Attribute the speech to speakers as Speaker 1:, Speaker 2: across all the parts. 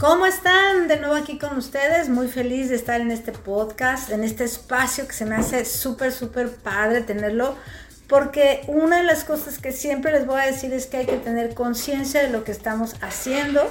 Speaker 1: ¿Cómo están? De nuevo aquí con ustedes, muy feliz de estar en este podcast, en este espacio que se me hace súper, súper padre tenerlo, porque una de las cosas que siempre les voy a decir es que hay que tener conciencia de lo que estamos haciendo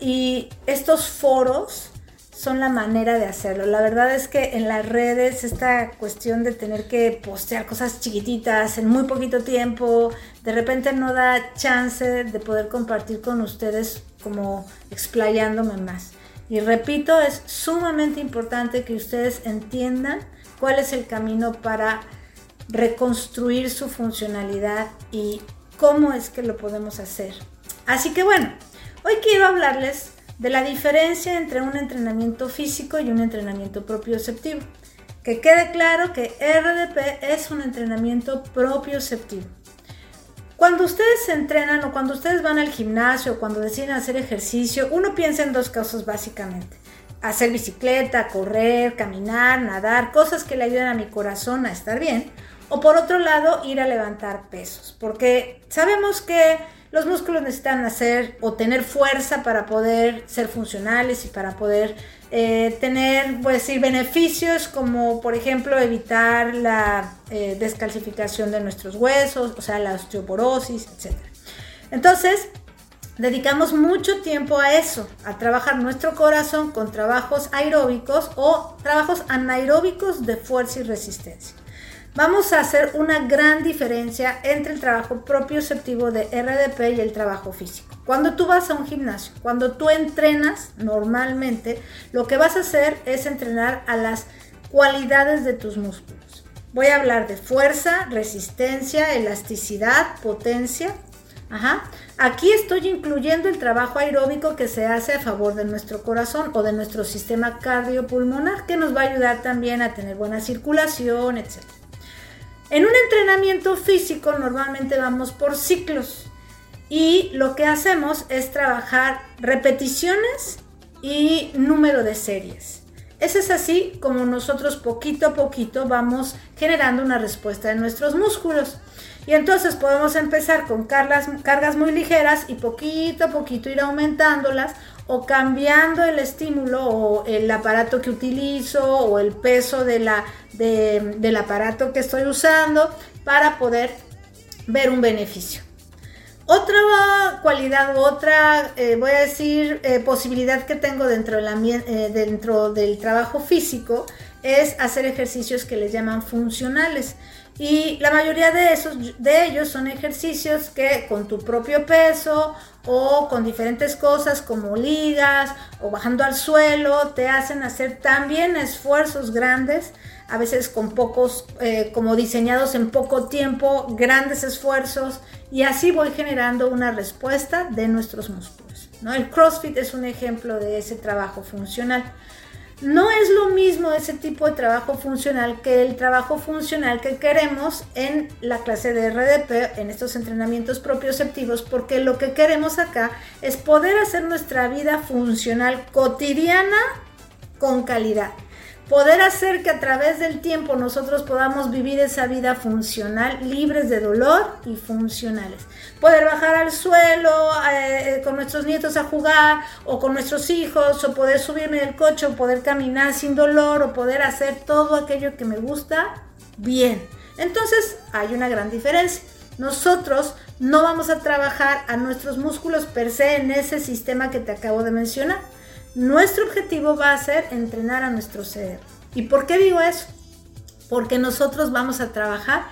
Speaker 1: y estos foros son la manera de hacerlo. La verdad es que en las redes esta cuestión de tener que postear cosas chiquititas en muy poquito tiempo, de repente no da chance de poder compartir con ustedes como explayándome más. Y repito, es sumamente importante que ustedes entiendan cuál es el camino para reconstruir su funcionalidad y cómo es que lo podemos hacer. Así que bueno, hoy quiero hablarles de la diferencia entre un entrenamiento físico y un entrenamiento propioceptivo. Que quede claro que RDP es un entrenamiento propioceptivo. Cuando ustedes se entrenan o cuando ustedes van al gimnasio o cuando deciden hacer ejercicio, uno piensa en dos cosas básicamente. Hacer bicicleta, correr, caminar, nadar, cosas que le ayudan a mi corazón a estar bien. O por otro lado, ir a levantar pesos. Porque sabemos que los músculos necesitan hacer o tener fuerza para poder ser funcionales y para poder eh, tener, pues beneficios como por ejemplo evitar la eh, descalcificación de nuestros huesos, o sea, la osteoporosis, etc. Entonces, dedicamos mucho tiempo a eso, a trabajar nuestro corazón con trabajos aeróbicos o trabajos anaeróbicos de fuerza y resistencia vamos a hacer una gran diferencia entre el trabajo propioceptivo de RDP y el trabajo físico. Cuando tú vas a un gimnasio, cuando tú entrenas normalmente, lo que vas a hacer es entrenar a las cualidades de tus músculos. Voy a hablar de fuerza, resistencia, elasticidad, potencia. Ajá. Aquí estoy incluyendo el trabajo aeróbico que se hace a favor de nuestro corazón o de nuestro sistema cardiopulmonar, que nos va a ayudar también a tener buena circulación, etc. En un entrenamiento físico normalmente vamos por ciclos y lo que hacemos es trabajar repeticiones y número de series. Ese es así como nosotros poquito a poquito vamos generando una respuesta de nuestros músculos. Y entonces podemos empezar con cargas, cargas muy ligeras y poquito a poquito ir aumentándolas o cambiando el estímulo o el aparato que utilizo o el peso de la, del aparato que estoy usando para poder ver un beneficio. Otra cualidad, otra, eh, voy a decir, eh, posibilidad que tengo dentro del, eh, dentro del trabajo físico es hacer ejercicios que les llaman funcionales. Y la mayoría de, esos, de ellos son ejercicios que con tu propio peso o con diferentes cosas como ligas o bajando al suelo te hacen hacer también esfuerzos grandes, a veces con pocos, eh, como diseñados en poco tiempo, grandes esfuerzos y así voy generando una respuesta de nuestros músculos. ¿no? El CrossFit es un ejemplo de ese trabajo funcional. No es lo mismo ese tipo de trabajo funcional que el trabajo funcional que queremos en la clase de RDP, en estos entrenamientos propioceptivos, porque lo que queremos acá es poder hacer nuestra vida funcional cotidiana con calidad poder hacer que a través del tiempo nosotros podamos vivir esa vida funcional, libres de dolor y funcionales. Poder bajar al suelo eh, con nuestros nietos a jugar o con nuestros hijos o poder subirme del coche o poder caminar sin dolor o poder hacer todo aquello que me gusta bien. Entonces hay una gran diferencia. Nosotros no vamos a trabajar a nuestros músculos per se en ese sistema que te acabo de mencionar nuestro objetivo va a ser entrenar a nuestro cerebro. ¿Y por qué digo eso? Porque nosotros vamos a trabajar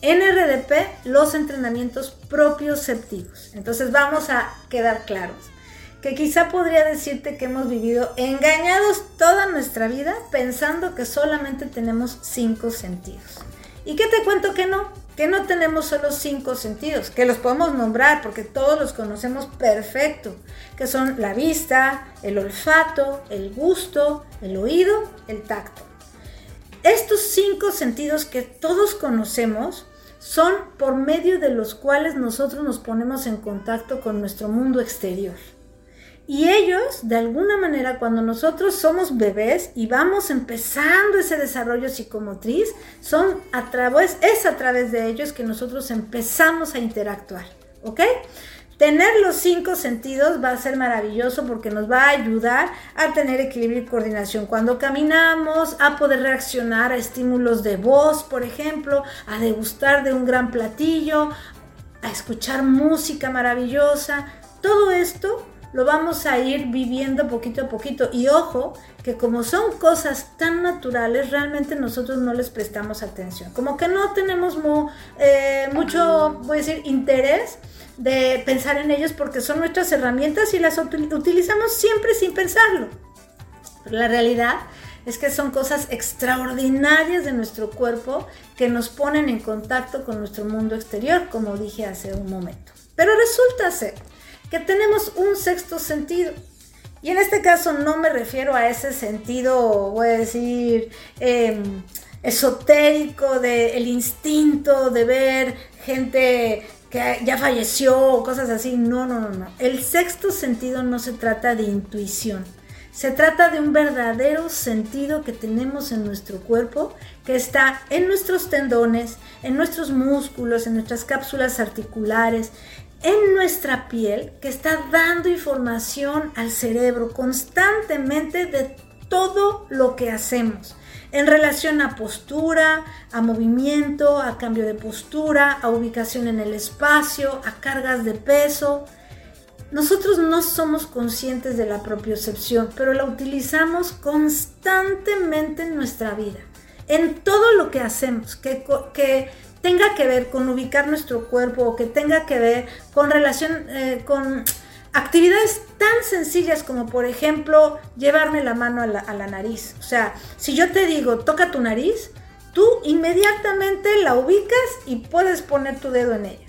Speaker 1: en RDP los entrenamientos propioceptivos. Entonces vamos a quedar claros. Que quizá podría decirte que hemos vivido engañados toda nuestra vida pensando que solamente tenemos cinco sentidos. ¿Y qué te cuento que no? que no tenemos solo cinco sentidos, que los podemos nombrar porque todos los conocemos perfecto, que son la vista, el olfato, el gusto, el oído, el tacto. Estos cinco sentidos que todos conocemos son por medio de los cuales nosotros nos ponemos en contacto con nuestro mundo exterior. Y ellos, de alguna manera, cuando nosotros somos bebés y vamos empezando ese desarrollo psicomotriz, son a través, es a través de ellos que nosotros empezamos a interactuar. ¿Ok? Tener los cinco sentidos va a ser maravilloso porque nos va a ayudar a tener equilibrio y coordinación cuando caminamos, a poder reaccionar a estímulos de voz, por ejemplo, a degustar de un gran platillo, a escuchar música maravillosa. Todo esto lo vamos a ir viviendo poquito a poquito. Y ojo, que como son cosas tan naturales, realmente nosotros no les prestamos atención. Como que no tenemos eh, mucho, voy a decir, interés de pensar en ellos porque son nuestras herramientas y las utilizamos siempre sin pensarlo. Pero la realidad es que son cosas extraordinarias de nuestro cuerpo que nos ponen en contacto con nuestro mundo exterior, como dije hace un momento. Pero resulta ser que tenemos un sexto sentido. Y en este caso no me refiero a ese sentido, voy a decir, em, esotérico del instinto de ver gente que ya falleció o cosas así. No, no, no, no. El sexto sentido no se trata de intuición. Se trata de un verdadero sentido que tenemos en nuestro cuerpo, que está en nuestros tendones, en nuestros músculos, en nuestras cápsulas articulares, en nuestra piel que está dando información al cerebro constantemente de todo lo que hacemos en relación a postura, a movimiento, a cambio de postura, a ubicación en el espacio, a cargas de peso. Nosotros no somos conscientes de la propiocepción, pero la utilizamos constantemente en nuestra vida, en todo lo que hacemos, que, que tenga que ver con ubicar nuestro cuerpo o que tenga que ver con relación eh, con actividades tan sencillas como por ejemplo llevarme la mano a la, nariz. O sea, si yo te digo toca tu nariz, tú inmediatamente la ubicas y puedes poner tu dedo en ella.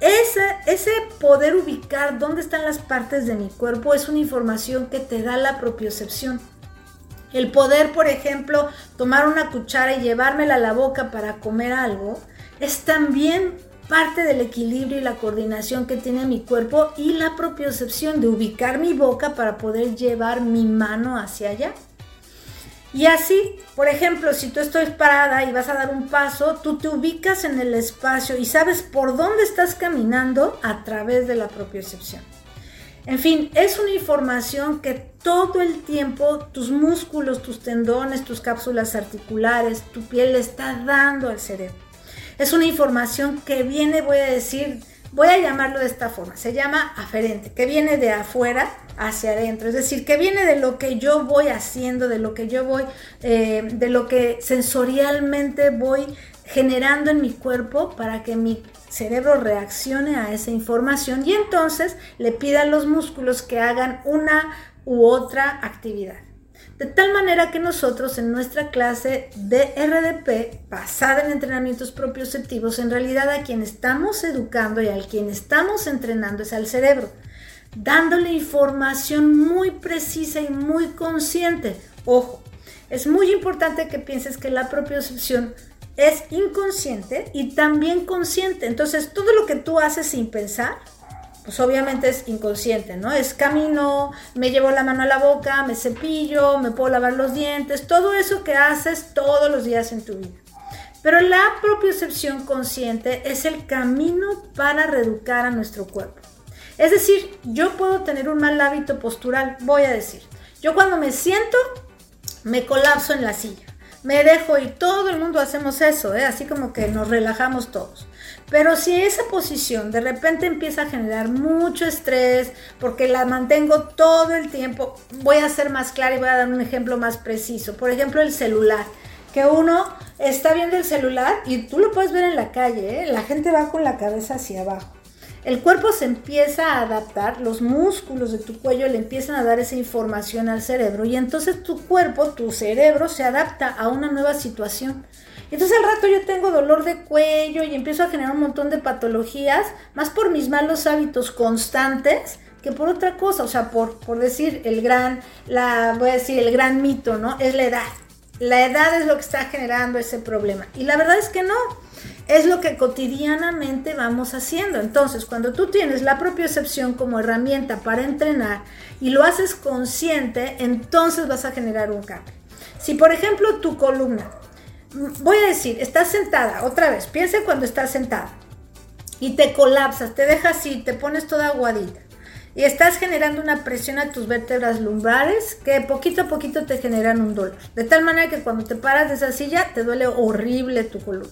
Speaker 1: Ese, ese poder ubicar dónde están las partes de mi cuerpo es una información que te da la propiocepción. El poder, por ejemplo, tomar una cuchara y llevármela a la boca para comer algo, es también parte del equilibrio y la coordinación que tiene mi cuerpo y la propiocepción de ubicar mi boca para poder llevar mi mano hacia allá. Y así, por ejemplo, si tú estás parada y vas a dar un paso, tú te ubicas en el espacio y sabes por dónde estás caminando a través de la propiocepción. En fin, es una información que todo el tiempo tus músculos, tus tendones, tus cápsulas articulares, tu piel le está dando al cerebro. Es una información que viene, voy a decir, voy a llamarlo de esta forma, se llama aferente, que viene de afuera hacia adentro, es decir, que viene de lo que yo voy haciendo, de lo que yo voy, eh, de lo que sensorialmente voy generando en mi cuerpo para que mi cerebro reaccione a esa información y entonces le pida a los músculos que hagan una u otra actividad. De tal manera que nosotros en nuestra clase de RDP, basada en entrenamientos propioceptivos, en realidad a quien estamos educando y al quien estamos entrenando es al cerebro, dándole información muy precisa y muy consciente. Ojo, es muy importante que pienses que la propiocepción es inconsciente y también consciente. Entonces, todo lo que tú haces sin pensar, pues obviamente es inconsciente, ¿no? Es camino, me llevo la mano a la boca, me cepillo, me puedo lavar los dientes, todo eso que haces todos los días en tu vida. Pero la propiocepción consciente es el camino para reeducar a nuestro cuerpo. Es decir, yo puedo tener un mal hábito postural, voy a decir. Yo cuando me siento, me colapso en la silla. Me dejo y todo el mundo hacemos eso, ¿eh? así como que nos relajamos todos. Pero si esa posición de repente empieza a generar mucho estrés, porque la mantengo todo el tiempo, voy a ser más clara y voy a dar un ejemplo más preciso. Por ejemplo, el celular. Que uno está viendo el celular y tú lo puedes ver en la calle, ¿eh? la gente va con la cabeza hacia abajo. El cuerpo se empieza a adaptar, los músculos de tu cuello le empiezan a dar esa información al cerebro y entonces tu cuerpo, tu cerebro se adapta a una nueva situación. Entonces al rato yo tengo dolor de cuello y empiezo a generar un montón de patologías, más por mis malos hábitos constantes que por otra cosa, o sea, por, por decir el gran, la, voy a decir el gran mito, ¿no? Es la edad. La edad es lo que está generando ese problema. Y la verdad es que no, es lo que cotidianamente vamos haciendo. Entonces, cuando tú tienes la propia excepción como herramienta para entrenar y lo haces consciente, entonces vas a generar un cambio. Si por ejemplo tu columna voy a decir, estás sentada, otra vez, piense cuando estás sentada. y te colapsas, te dejas así, te pones toda aguadita y estás generando una presión a tus vértebras lumbares que poquito a poquito te generan un dolor. De tal manera que cuando te paras de esa silla te duele horrible tu columna.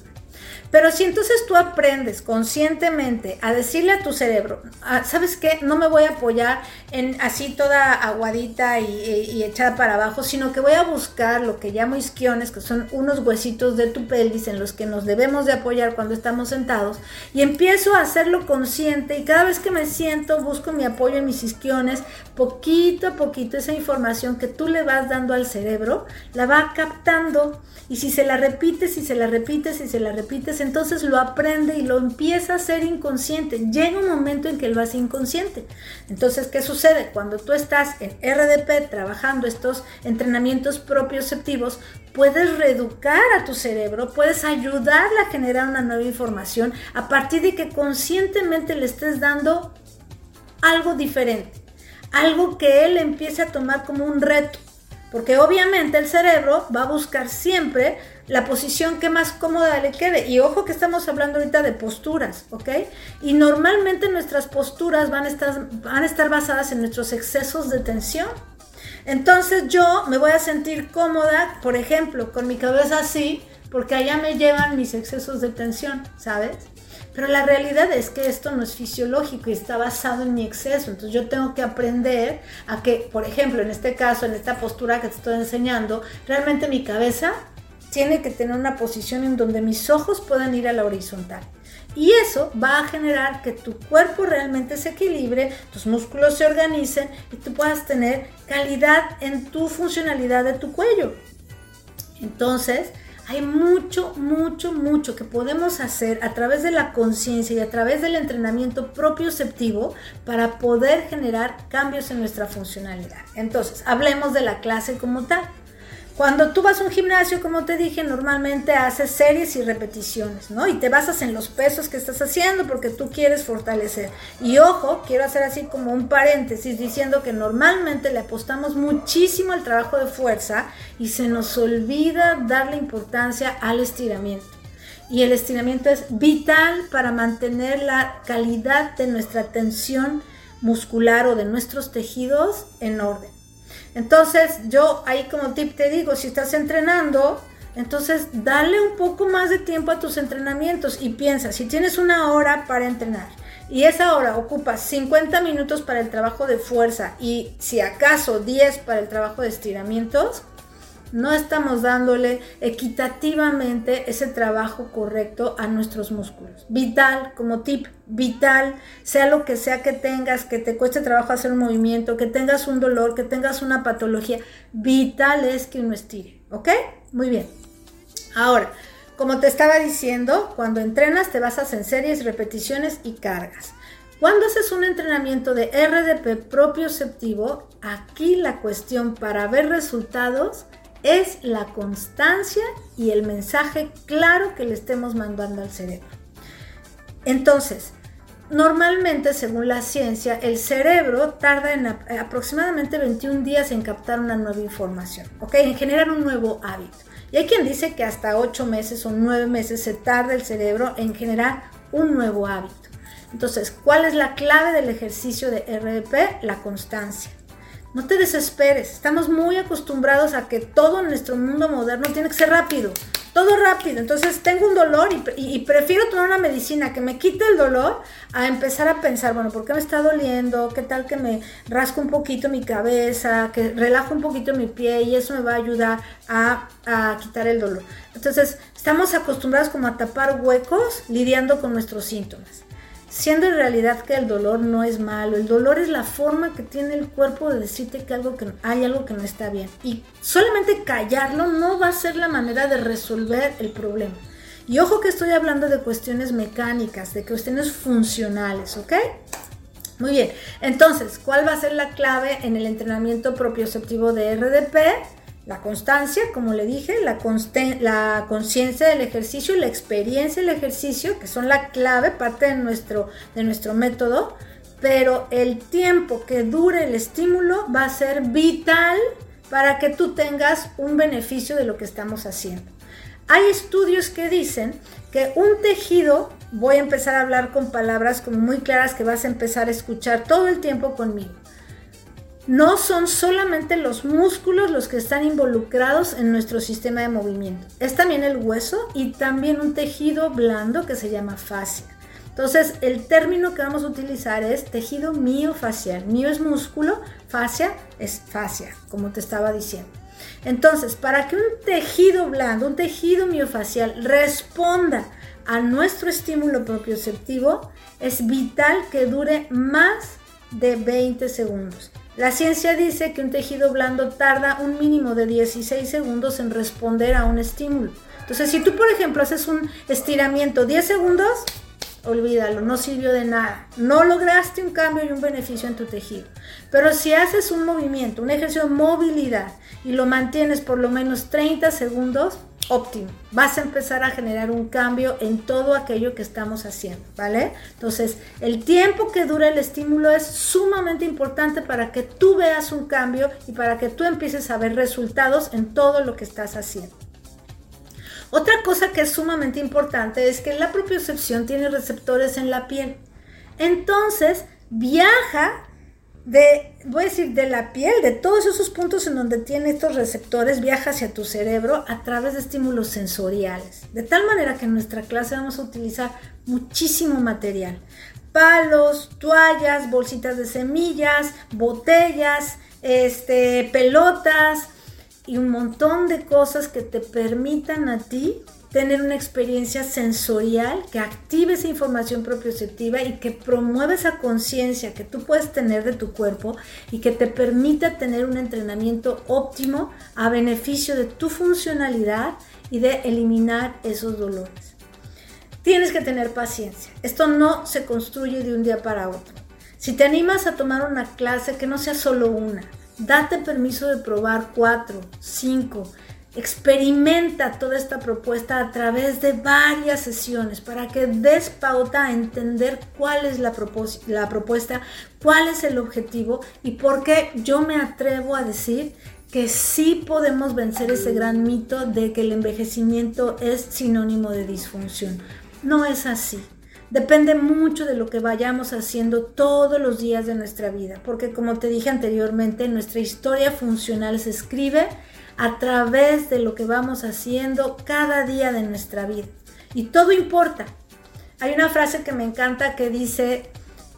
Speaker 1: Pero si entonces tú aprendes conscientemente a decirle a tu cerebro, ah, ¿sabes qué? No me voy a apoyar en así toda aguadita y, echada para abajo, sino que voy a buscar lo que llamo isquiones, que son unos huesitos de tu pelvis en los que nos debemos de apoyar cuando estamos sentados, y empiezo a hacerlo consciente y cada vez que me siento busco mi apoyo en mis isquiones, poquito a poquito esa información que tú le vas dando al cerebro, la va captando y si se la repites, si se la repites, si se la repites, entonces lo aprende y lo empieza a ser inconsciente. Llega un momento en que lo hace inconsciente. Entonces, ¿qué sucede? Cuando tú estás en RDP trabajando estos entrenamientos propioceptivos, puedes reeducar a tu cerebro, puedes ayudarle a generar una nueva información a partir de que conscientemente le estés dando algo diferente, algo que él empiece a tomar como un reto. Porque obviamente el cerebro va a buscar siempre la posición que más cómoda le quede. Y ojo que estamos hablando ahorita de posturas, ¿ok? Y normalmente nuestras posturas van a estar, van a estar basadas en nuestros excesos de tensión. Entonces yo me voy a sentir cómoda, por ejemplo, con mi cabeza así, porque allá me llevan mis excesos de tensión, ¿sabes? Pero la realidad es que esto no es fisiológico y está basado en mi exceso. Entonces yo tengo que aprender a que, por ejemplo, en este caso, en esta postura que te estoy enseñando, realmente mi cabeza tiene que tener una posición en donde mis ojos puedan ir a la horizontal. Y eso va a generar que tu cuerpo realmente se equilibre, tus músculos se organicen y tú puedas tener calidad en tu funcionalidad de tu cuello. Entonces, hay mucho, mucho, mucho que podemos hacer a través de la conciencia y a través del entrenamiento propioceptivo para poder generar cambios en nuestra funcionalidad. Entonces, hablemos de la clase como tal. Cuando tú vas a un gimnasio, como te dije, normalmente haces series y repeticiones, ¿no? Y te basas en los pesos que estás haciendo porque tú quieres fortalecer. Y ojo, quiero hacer así como un paréntesis diciendo que normalmente le apostamos muchísimo al trabajo de fuerza y se nos olvida darle importancia al estiramiento. Y el estiramiento es vital para mantener la calidad de nuestra tensión muscular o de nuestros tejidos en orden. Entonces, yo ahí como tip te digo, si estás entrenando, entonces dale un poco más de tiempo a tus entrenamientos y piensa, si tienes una hora para entrenar y esa hora ocupa 50 minutos para el trabajo de fuerza y si acaso 10 para el trabajo de estiramientos, no estamos dándole equitativamente ese trabajo correcto a nuestros músculos. Vital, como tip, vital, sea lo que sea que tengas, que te cueste trabajo hacer un movimiento, que tengas un dolor, que tengas una patología, vital es que uno estire, ¿ok? Muy bien. Ahora, como te estaba diciendo, cuando entrenas te basas en series, repeticiones y cargas. Cuando haces un entrenamiento de RDP propioceptivo, aquí la cuestión para ver resultados es la constancia y el mensaje claro que le estemos mandando al cerebro. Entonces, normalmente, según la ciencia, el cerebro tarda en aproximadamente 21 días en captar una nueva información, ¿ok? En generar un nuevo hábito. Y hay quien dice que hasta 8 meses o 9 meses se tarda el cerebro en generar un nuevo hábito. Entonces, ¿cuál es la clave del ejercicio de RDP? La constancia. No te desesperes, estamos muy acostumbrados a que todo en nuestro mundo moderno tiene que ser rápido, todo rápido. Entonces tengo un dolor y, prefiero tomar una medicina que me quite el dolor a empezar a pensar, bueno, ¿por qué me está doliendo? ¿Qué tal que me rasco un poquito mi cabeza? Que relajo un poquito mi pie y eso me va a ayudar a, a quitar el dolor. Entonces estamos acostumbrados como a tapar huecos lidiando con nuestros síntomas siendo en realidad que el dolor no es malo, el dolor es la forma que tiene el cuerpo de decirte que, algo que hay algo que no está bien. Y solamente callarlo no va a ser la manera de resolver el problema. Y ojo que estoy hablando de cuestiones mecánicas, de cuestiones funcionales, ¿ok? Muy bien, entonces, ¿cuál va a ser la clave en el entrenamiento propioceptivo de RDP? La constancia, como le dije, la, conciencia del ejercicio la experiencia del ejercicio, que son la clave, parte de nuestro, de nuestro método, pero el tiempo que dure el estímulo va a ser vital para que tú tengas un beneficio de lo que estamos haciendo. Hay estudios que dicen que un tejido voy a empezar a hablar con palabras como muy claras que vas a empezar a escuchar todo el tiempo conmigo. No son solamente los músculos los que están involucrados en nuestro sistema de movimiento. Es también el hueso y también un tejido blando que se llama fascia. Entonces, el término que vamos a utilizar es tejido miofacial. Mio es músculo, fascia es fascia, como te estaba diciendo. Entonces, para que un tejido blando, un tejido miofacial responda a nuestro estímulo propioceptivo, es vital que dure más de 20 segundos. La ciencia dice que un tejido blando tarda un mínimo de 16 segundos en responder a un estímulo. Entonces, si tú, por ejemplo, haces un estiramiento 10 segundos, olvídalo, no sirvió de nada. No lograste un cambio y un beneficio en tu tejido. Pero si haces un movimiento, un ejercicio de movilidad y lo mantienes por lo menos 30 segundos, óptimo. Vas a empezar a generar un cambio en todo aquello que estamos haciendo, ¿vale? Entonces, el tiempo que dura el estímulo es sumamente importante para que tú veas un cambio y para que tú empieces a ver resultados en todo lo que estás haciendo. Otra cosa que es sumamente importante es que la propiocepción tiene receptores en la piel. Entonces, viaja de, voy a decir, de la piel, de todos esos puntos en donde tiene estos receptores, viaja hacia tu cerebro a través de estímulos sensoriales. De tal manera que en nuestra clase vamos a utilizar muchísimo material. Palos, toallas, bolsitas de semillas, botellas, este, pelotas y un montón de cosas que te permitan a ti tener una experiencia sensorial que active esa información propioceptiva y que promueva esa conciencia que tú puedes tener de tu cuerpo y que te permita tener un entrenamiento óptimo a beneficio de tu funcionalidad y de eliminar esos dolores. Tienes que tener paciencia. Esto no se construye de un día para otro. Si te animas a tomar una clase, que no sea solo una, date permiso de probar cuatro, cinco, Experimenta toda esta propuesta a través de varias sesiones para que des pauta a entender cuál es la, la propuesta, cuál es el objetivo y por qué yo me atrevo a decir que sí podemos vencer ese gran mito de que el envejecimiento es sinónimo de disfunción. No es así. Depende mucho de lo que vayamos haciendo todos los días de nuestra vida, porque como te dije anteriormente, nuestra historia funcional se escribe a través de lo que vamos haciendo cada día de nuestra vida. Y todo importa. Hay una frase que me encanta que dice,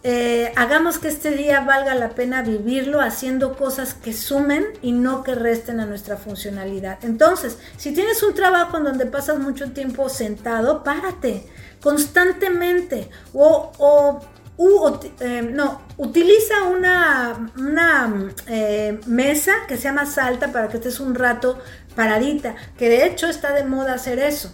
Speaker 1: eh, hagamos que este día valga la pena vivirlo haciendo cosas que sumen y no que resten a nuestra funcionalidad. Entonces, si tienes un trabajo en donde pasas mucho tiempo sentado, párate constantemente o, o eh, no, utiliza una, una eh, mesa que sea más alta para que estés un rato paradita, que de hecho está de moda hacer eso.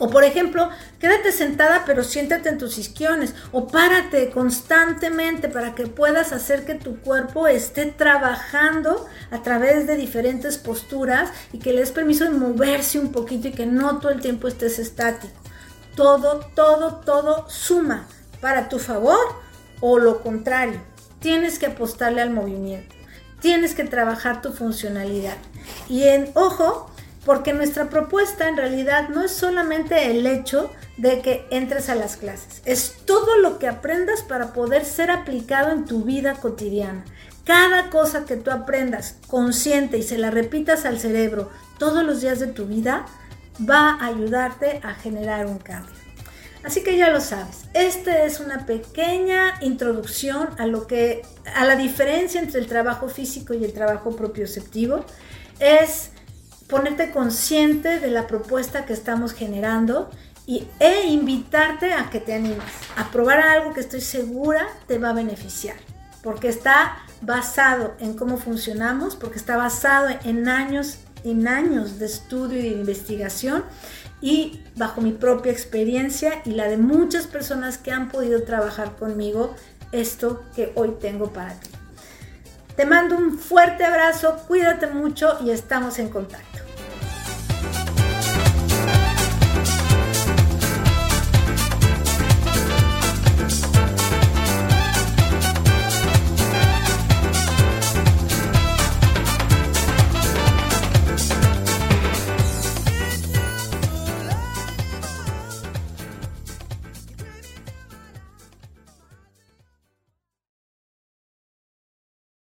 Speaker 1: O por ejemplo, quédate sentada pero siéntate en tus isquiones o párate constantemente para que puedas hacer que tu cuerpo esté trabajando a través de diferentes posturas y que le des permiso de moverse un poquito y que no todo el tiempo estés estático. Todo, todo, todo suma para tu favor o lo contrario. Tienes que apostarle al movimiento. Tienes que trabajar tu funcionalidad. Y en ojo, porque nuestra propuesta en realidad no es solamente el hecho de que entres a las clases, es todo lo que aprendas para poder ser aplicado en tu vida cotidiana. Cada cosa que tú aprendas consciente y se la repitas al cerebro todos los días de tu vida va a ayudarte a generar un cambio. Así que ya lo sabes, esta es una pequeña introducción a lo que a la diferencia entre el trabajo físico y el trabajo propioceptivo es ponerte consciente de la propuesta que estamos generando y, e invitarte a que te animes a probar algo que estoy segura te va a beneficiar, porque está basado en cómo funcionamos, porque está basado en años en años de estudio y de investigación y bajo mi propia experiencia y la de muchas personas que han podido trabajar conmigo esto que hoy tengo para ti. Te mando un fuerte abrazo, cuídate mucho y estamos en contacto.